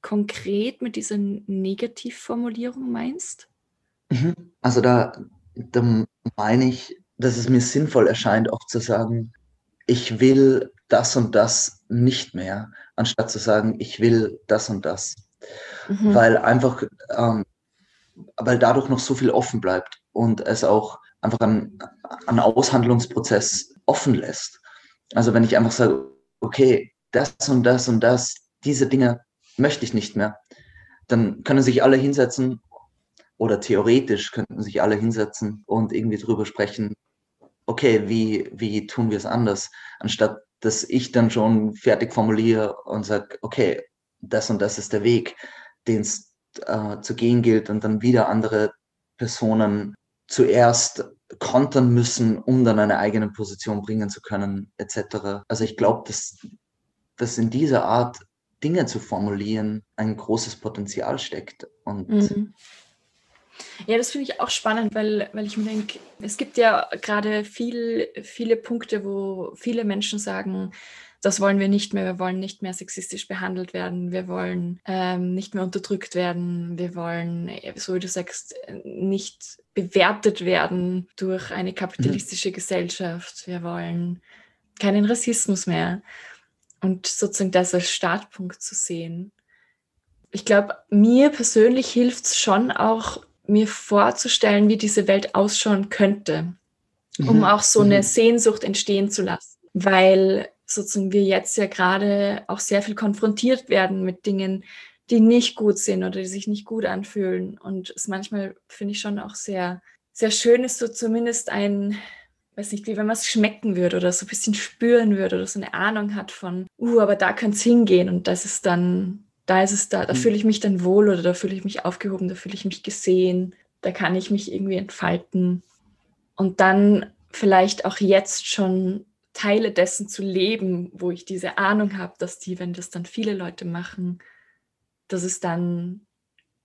Speaker 1: konkret mit dieser Negativformulierung meinst?
Speaker 2: Mhm. Also da, da meine ich, dass es mir sinnvoll erscheint, auch zu sagen, ich will das und das nicht mehr, anstatt zu sagen, ich will das und das. Mhm. Weil einfach, ähm, weil dadurch noch so viel offen bleibt und es auch einfach einen, einen Aushandlungsprozess offen lässt. Also wenn ich einfach sage, okay, das und das und das, diese Dinge möchte ich nicht mehr, dann können sich alle hinsetzen oder theoretisch könnten sich alle hinsetzen und irgendwie drüber sprechen, okay, wie, wie tun wir es anders? Anstatt dass ich dann schon fertig formuliere und sage, okay, das und das ist der Weg, den es äh, zu gehen gilt und dann wieder andere Personen zuerst kontern müssen, um dann eine eigene Position bringen zu können, etc. Also ich glaube, dass, dass in dieser Art Dinge zu formulieren ein großes Potenzial steckt. Und mhm.
Speaker 1: Ja, das finde ich auch spannend, weil, weil ich mir denke, es gibt ja gerade viel, viele Punkte, wo viele Menschen sagen, das wollen wir nicht mehr, wir wollen nicht mehr sexistisch behandelt werden, wir wollen ähm, nicht mehr unterdrückt werden, wir wollen, so wie du sagst, nicht bewertet werden durch eine kapitalistische mhm. Gesellschaft, wir wollen keinen Rassismus mehr und sozusagen das als Startpunkt zu sehen. Ich glaube, mir persönlich hilft es schon auch, mir vorzustellen, wie diese Welt ausschauen könnte, um mhm. auch so eine mhm. Sehnsucht entstehen zu lassen. Weil sozusagen wir jetzt ja gerade auch sehr viel konfrontiert werden mit Dingen, die nicht gut sind oder die sich nicht gut anfühlen. Und es manchmal finde ich schon auch sehr, sehr schön ist, so zumindest ein, weiß nicht, wie wenn man es schmecken würde oder so ein bisschen spüren würde oder so eine Ahnung hat von, uh, aber da könnte es hingehen und das ist dann, da ist es da, da mhm. fühle ich mich dann wohl oder da fühle ich mich aufgehoben, da fühle ich mich gesehen, da kann ich mich irgendwie entfalten. Und dann vielleicht auch jetzt schon Teile dessen zu leben, wo ich diese Ahnung habe, dass die, wenn das dann viele Leute machen, dass es dann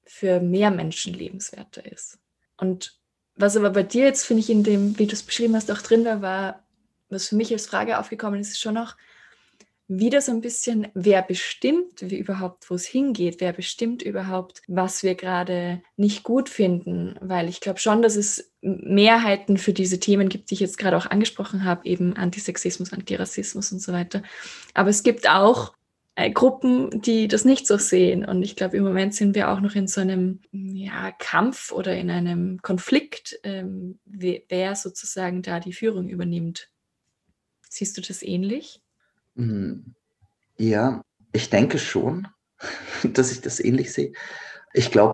Speaker 1: für mehr Menschen lebenswerter ist. Und was aber bei dir jetzt, finde ich, in dem, wie du es beschrieben hast, auch drin war, war, was für mich als Frage aufgekommen ist, ist schon noch, wieder so ein bisschen, wer bestimmt wie überhaupt, wo es hingeht, wer bestimmt überhaupt, was wir gerade nicht gut finden, weil ich glaube schon, dass es Mehrheiten für diese Themen gibt, die ich jetzt gerade auch angesprochen habe, eben Antisexismus, Antirassismus und so weiter. Aber es gibt auch äh, Gruppen, die das nicht so sehen. Und ich glaube, im Moment sind wir auch noch in so einem ja, Kampf oder in einem Konflikt, ähm, wer sozusagen da die Führung übernimmt. Siehst du das ähnlich?
Speaker 2: Hm, ja, ich denke schon, dass ich das ähnlich sehe. Ich glaube,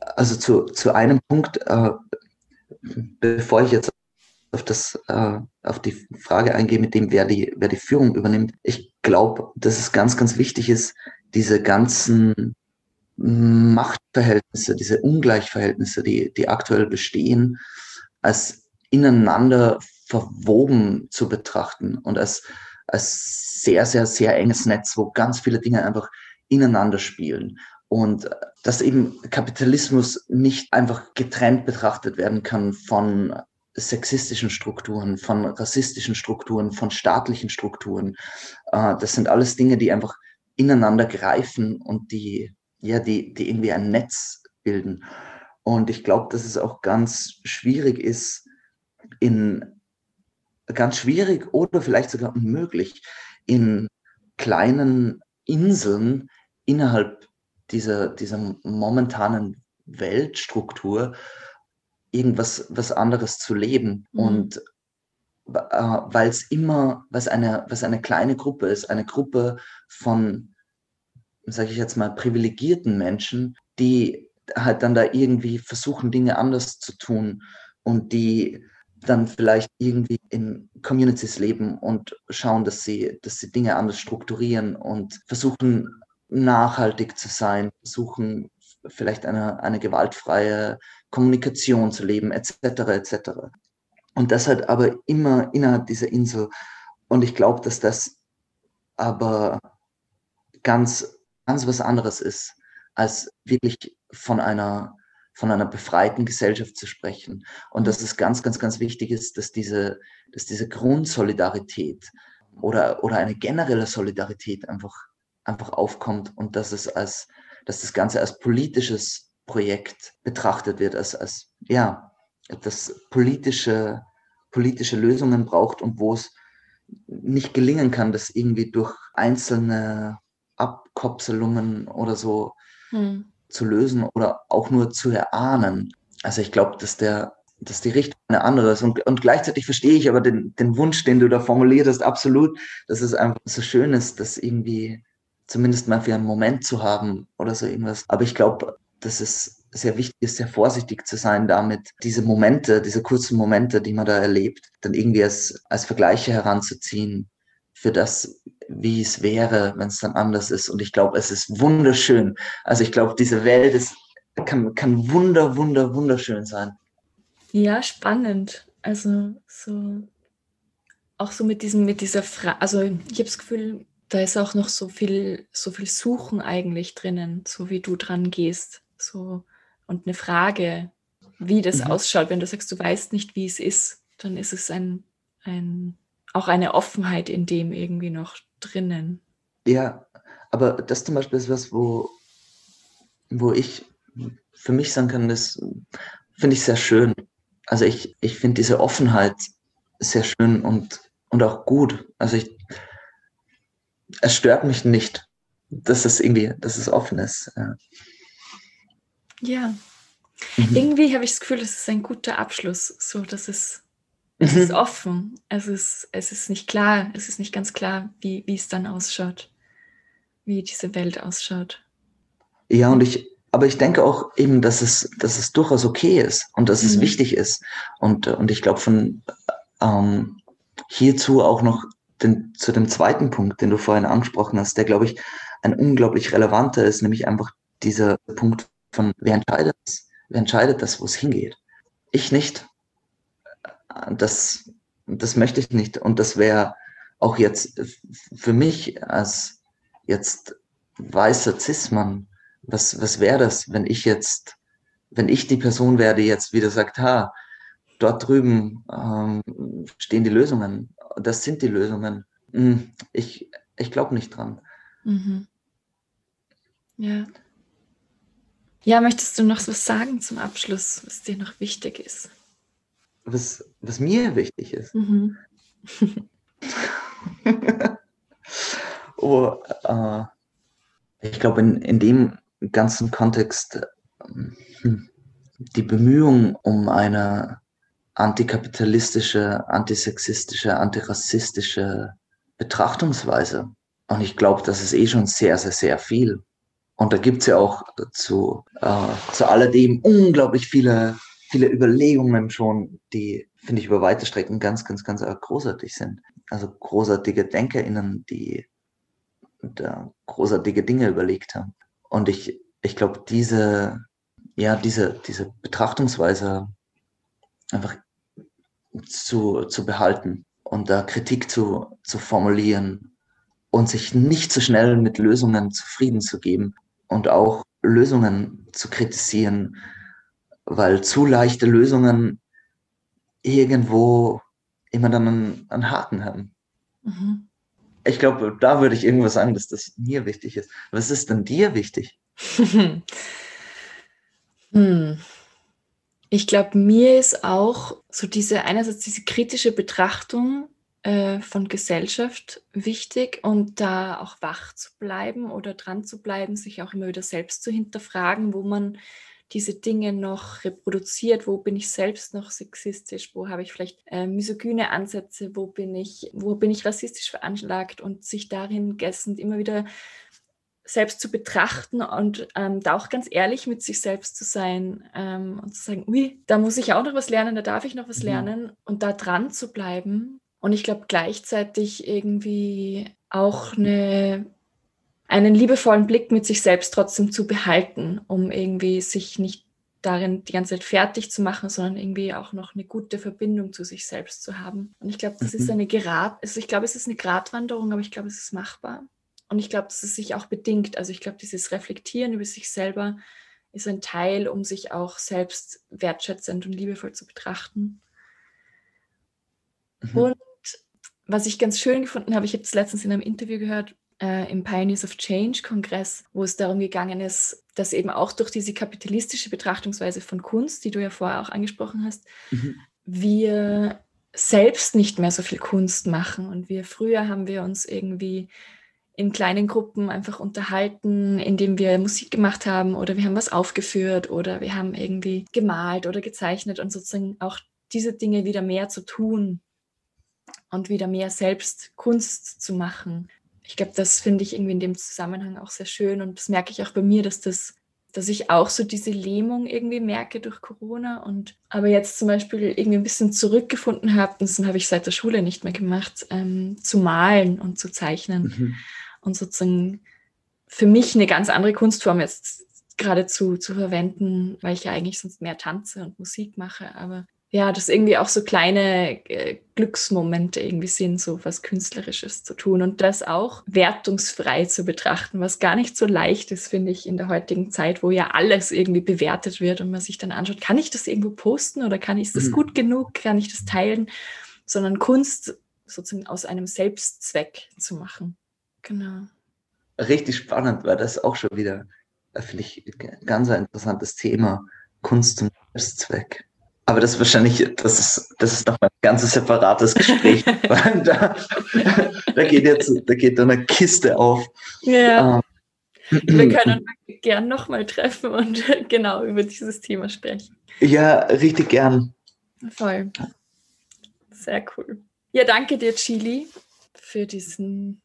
Speaker 2: also zu, zu einem Punkt, äh, bevor ich jetzt auf, das, äh, auf die Frage eingehe, mit dem, wer die, wer die Führung übernimmt, ich glaube, dass es ganz, ganz wichtig ist, diese ganzen Machtverhältnisse, diese Ungleichverhältnisse, die, die aktuell bestehen, als ineinander verwoben zu betrachten und als ein sehr, sehr, sehr enges Netz, wo ganz viele Dinge einfach ineinander spielen. Und dass eben Kapitalismus nicht einfach getrennt betrachtet werden kann von sexistischen Strukturen, von rassistischen Strukturen, von staatlichen Strukturen. Äh, das sind alles Dinge, die einfach ineinander greifen und die, ja, die, die irgendwie ein Netz bilden. Und ich glaube, dass es auch ganz schwierig ist, in ganz schwierig oder vielleicht sogar unmöglich, in kleinen Inseln innerhalb dieser, dieser momentanen Weltstruktur irgendwas was anderes zu leben. Mhm. Und äh, weil es immer, was eine, was eine kleine Gruppe ist, eine Gruppe von, sage ich jetzt mal, privilegierten Menschen, die halt dann da irgendwie versuchen, Dinge anders zu tun und die dann vielleicht irgendwie in Communities leben und schauen, dass sie, dass sie Dinge anders strukturieren und versuchen nachhaltig zu sein, versuchen vielleicht eine, eine gewaltfreie Kommunikation zu leben, etc. etc. Und das halt aber immer innerhalb dieser Insel. Und ich glaube, dass das aber ganz, ganz was anderes ist, als wirklich von einer von einer befreiten Gesellschaft zu sprechen. Und dass es ganz, ganz, ganz wichtig ist, dass diese, dass diese Grundsolidarität oder, oder eine generelle Solidarität einfach, einfach aufkommt und dass es als, dass das Ganze als politisches Projekt betrachtet wird, als, als ja, dass politische, politische Lösungen braucht und wo es nicht gelingen kann, dass irgendwie durch einzelne Abkopselungen oder so hm zu lösen oder auch nur zu erahnen. Also ich glaube, dass der dass die Richtung eine andere ist. Und, und gleichzeitig verstehe ich aber den, den Wunsch, den du da formuliert hast, absolut, dass es einfach so schön ist, das irgendwie zumindest mal für einen Moment zu haben oder so irgendwas. Aber ich glaube, dass es sehr wichtig ist, sehr vorsichtig zu sein damit, diese Momente, diese kurzen Momente, die man da erlebt, dann irgendwie als, als Vergleiche heranzuziehen für das, wie es wäre, wenn es dann anders ist. Und ich glaube, es ist wunderschön. Also ich glaube, diese Welt ist, kann, kann wunder, wunder, wunderschön sein.
Speaker 1: Ja, spannend. Also so auch so mit diesem, mit dieser Frage, also ich habe das Gefühl, da ist auch noch so viel, so viel Suchen eigentlich drinnen, so wie du dran gehst. So und eine Frage, wie das mhm. ausschaut. Wenn du sagst, du weißt nicht, wie es ist, dann ist es ein, ein, auch eine Offenheit in dem irgendwie noch drinnen.
Speaker 2: Ja, aber das zum Beispiel ist was, wo, wo ich für mich sagen kann, das finde ich sehr schön. Also ich, ich finde diese Offenheit sehr schön und, und auch gut. Also ich, es stört mich nicht, dass es irgendwie, dass es offen ist. Ja.
Speaker 1: Ja. Mhm. Irgendwie habe ich das Gefühl, es ist ein guter Abschluss. So, dass es, es mhm. ist offen. Es ist, es ist nicht klar, es ist nicht ganz klar, wie, wie es dann ausschaut, wie diese Welt ausschaut.
Speaker 2: Ja, und ich, aber ich denke auch eben, dass es, dass es durchaus okay ist und dass mhm. es wichtig ist. Und, und ich glaube von ähm, hierzu auch noch den, zu dem zweiten Punkt, den du vorhin angesprochen hast, der, glaube ich, ein unglaublich relevanter ist, nämlich einfach dieser Punkt von wer entscheidet das? Wer entscheidet das, wo es hingeht? Ich nicht. Das, das möchte ich nicht. Und das wäre auch jetzt für mich als jetzt weißer Cis-Mann, was, was wäre das, wenn ich jetzt, wenn ich die Person wäre, die jetzt wieder sagt, ha, dort drüben ähm, stehen die Lösungen, das sind die Lösungen. Hm, ich, ich glaube nicht dran. Mhm.
Speaker 1: Ja. Ja, möchtest du noch was sagen zum Abschluss, was dir noch wichtig ist?
Speaker 2: Was, was mir wichtig ist? Mhm. oh, äh, ich glaube, in, in dem ganzen Kontext hm, die Bemühung um eine antikapitalistische, antisexistische, antirassistische Betrachtungsweise. Und ich glaube, das ist eh schon sehr, sehr, sehr viel. Und da gibt's ja auch zu, äh, zu alledem unglaublich viele, viele Überlegungen schon, die, finde ich, über weite Strecken ganz, ganz, ganz großartig sind. Also großartige DenkerInnen, die da großartige Dinge überlegt haben. Und ich, ich glaube, diese, ja, diese, diese Betrachtungsweise einfach zu, zu behalten und da Kritik zu, zu formulieren und sich nicht zu so schnell mit Lösungen zufrieden zu geben, und auch Lösungen zu kritisieren, weil zu leichte Lösungen irgendwo immer dann einen, einen Haken haben. Mhm. Ich glaube, da würde ich irgendwas sagen, dass das mir wichtig ist. Was ist denn dir wichtig?
Speaker 1: hm. Ich glaube, mir ist auch so diese, einerseits diese kritische Betrachtung äh, von Gesellschaft wichtig und da auch wach zu bleiben oder dran zu bleiben, sich auch immer wieder selbst zu hinterfragen, wo man diese Dinge noch reproduziert, wo bin ich selbst noch sexistisch, wo habe ich vielleicht äh, misogyne Ansätze, wo bin ich, wo bin ich rassistisch veranlagt und sich darin gessend immer wieder selbst zu betrachten und ähm, da auch ganz ehrlich mit sich selbst zu sein ähm, und zu sagen, ui, da muss ich auch noch was lernen, da darf ich noch was mhm. lernen und da dran zu bleiben. Und ich glaube gleichzeitig irgendwie auch eine, einen liebevollen Blick mit sich selbst trotzdem zu behalten, um irgendwie sich nicht darin die ganze Zeit fertig zu machen, sondern irgendwie auch noch eine gute Verbindung zu sich selbst zu haben. Und ich glaube, das mhm. ist eine Gerad, also ich glaube, es ist eine Gratwanderung, aber ich glaube, es ist machbar. Und ich glaube, dass es sich auch bedingt. Also ich glaube, dieses Reflektieren über sich selber ist ein Teil, um sich auch selbst wertschätzend und liebevoll zu betrachten. Mhm. Und was ich ganz schön gefunden habe, ich habe es letztens in einem Interview gehört, äh, im Pioneers of Change Kongress, wo es darum gegangen ist, dass eben auch durch diese kapitalistische Betrachtungsweise von Kunst, die du ja vorher auch angesprochen hast, mhm. wir selbst nicht mehr so viel Kunst machen. Und wir früher haben wir uns irgendwie in kleinen Gruppen einfach unterhalten, indem wir Musik gemacht haben oder wir haben was aufgeführt oder wir haben irgendwie gemalt oder gezeichnet und sozusagen auch diese Dinge wieder mehr zu tun und wieder mehr selbst Kunst zu machen. Ich glaube, das finde ich irgendwie in dem Zusammenhang auch sehr schön und das merke ich auch bei mir, dass das dass ich auch so diese Lähmung irgendwie merke durch Corona und aber jetzt zum Beispiel irgendwie ein bisschen zurückgefunden habe, das habe ich seit der Schule nicht mehr gemacht, ähm, zu malen und zu zeichnen mhm. und sozusagen für mich eine ganz andere Kunstform jetzt geradezu zu verwenden, weil ich ja eigentlich sonst mehr tanze und Musik mache, aber ja, das irgendwie auch so kleine äh, Glücksmomente irgendwie sind, so was Künstlerisches zu tun und das auch wertungsfrei zu betrachten, was gar nicht so leicht ist, finde ich, in der heutigen Zeit, wo ja alles irgendwie bewertet wird und man sich dann anschaut, kann ich das irgendwo posten oder kann ich das mhm. gut genug, kann ich das teilen, sondern Kunst sozusagen aus einem Selbstzweck zu machen. Genau.
Speaker 2: Richtig spannend, weil das auch schon wieder, äh, finde ich, ganz ein interessantes Thema, Kunst zum Selbstzweck. Aber das ist wahrscheinlich, das ist, das ist noch ein ganz separates Gespräch. da, da, geht jetzt, da geht dann eine Kiste auf.
Speaker 1: Ja. Ähm, Wir können uns gern nochmal treffen und genau über dieses Thema sprechen.
Speaker 2: Ja, richtig gern.
Speaker 1: Voll. Sehr cool. Ja, danke dir, Chili, für diesen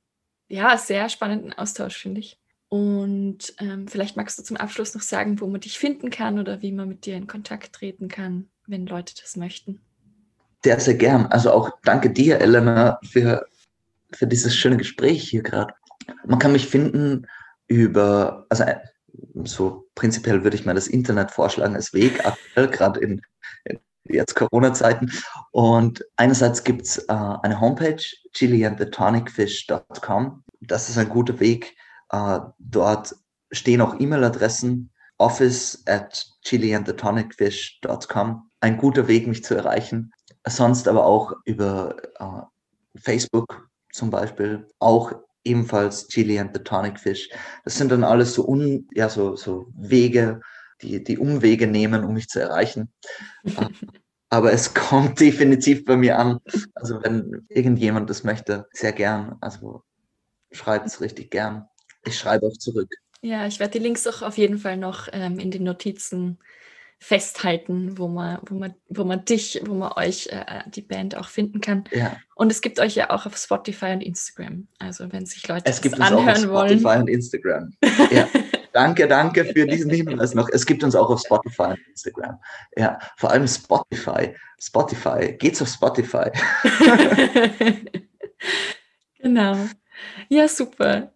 Speaker 1: ja, sehr spannenden Austausch, finde ich. Und ähm, vielleicht magst du zum Abschluss noch sagen, wo man dich finden kann oder wie man mit dir in Kontakt treten kann wenn Leute das möchten.
Speaker 2: Sehr, sehr gern. Also auch danke dir, Elena, für, für dieses schöne Gespräch hier gerade. Man kann mich finden über, also äh, so prinzipiell würde ich mal das Internet vorschlagen als Weg, aktuell gerade in, in jetzt Corona-Zeiten. Und einerseits gibt es äh, eine Homepage, chiliandthetonicfish.com. Das ist ein guter Weg. Äh, dort stehen auch E-Mail-Adressen, office at chiliandthetonicfish.com ein guter Weg, mich zu erreichen. Sonst aber auch über äh, Facebook zum Beispiel, auch ebenfalls Chili and the Tonic Fish. Das sind dann alles so, un, ja, so, so Wege, die, die Umwege nehmen, um mich zu erreichen. Aber es kommt definitiv bei mir an. Also wenn irgendjemand das möchte, sehr gern. Also schreibt es richtig gern. Ich schreibe auch zurück.
Speaker 1: Ja, ich werde die Links auch auf jeden Fall noch ähm, in den Notizen festhalten, wo man, wo man, wo man dich, wo man euch, äh, die Band auch finden kann.
Speaker 2: Ja.
Speaker 1: Und es gibt euch ja auch auf Spotify und Instagram. Also wenn sich Leute
Speaker 2: es gibt anhören uns auch auf Spotify wollen. und Instagram. Ja. danke, danke für diesen Hinweis noch. Es gibt uns auch auf Spotify und Instagram. Ja, vor allem Spotify. Spotify. Geht's auf Spotify.
Speaker 1: genau. Ja, super.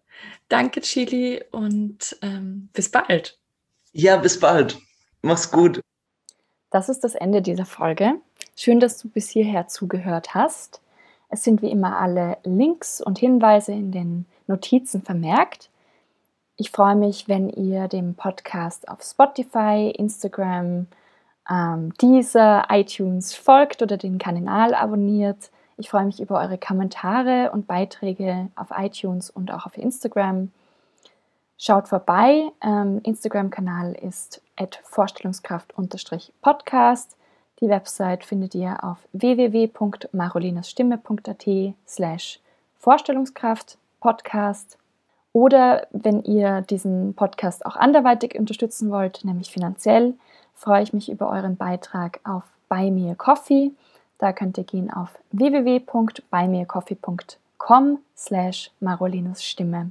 Speaker 1: Danke, Chili, und ähm, bis bald.
Speaker 2: Ja, bis bald. Mach's gut.
Speaker 1: Das ist das Ende dieser Folge. Schön, dass du bis hierher zugehört hast. Es sind wie immer alle Links und Hinweise in den Notizen vermerkt. Ich freue mich, wenn ihr dem Podcast auf Spotify, Instagram, ähm, Deezer, iTunes folgt oder den Kanal abonniert. Ich freue mich über eure Kommentare und Beiträge auf iTunes und auch auf Instagram. Schaut vorbei. Ähm, Instagram-Kanal ist vorstellungskraft-podcast. Die Website findet ihr auf www.marolinasstimme.at slash Vorstellungskraft Podcast. Oder wenn ihr diesen Podcast auch anderweitig unterstützen wollt, nämlich finanziell, freue ich mich über euren Beitrag auf Buy Me Coffee. Da könnt ihr gehen auf www.buymeacoffee.com slash Marolinas Stimme.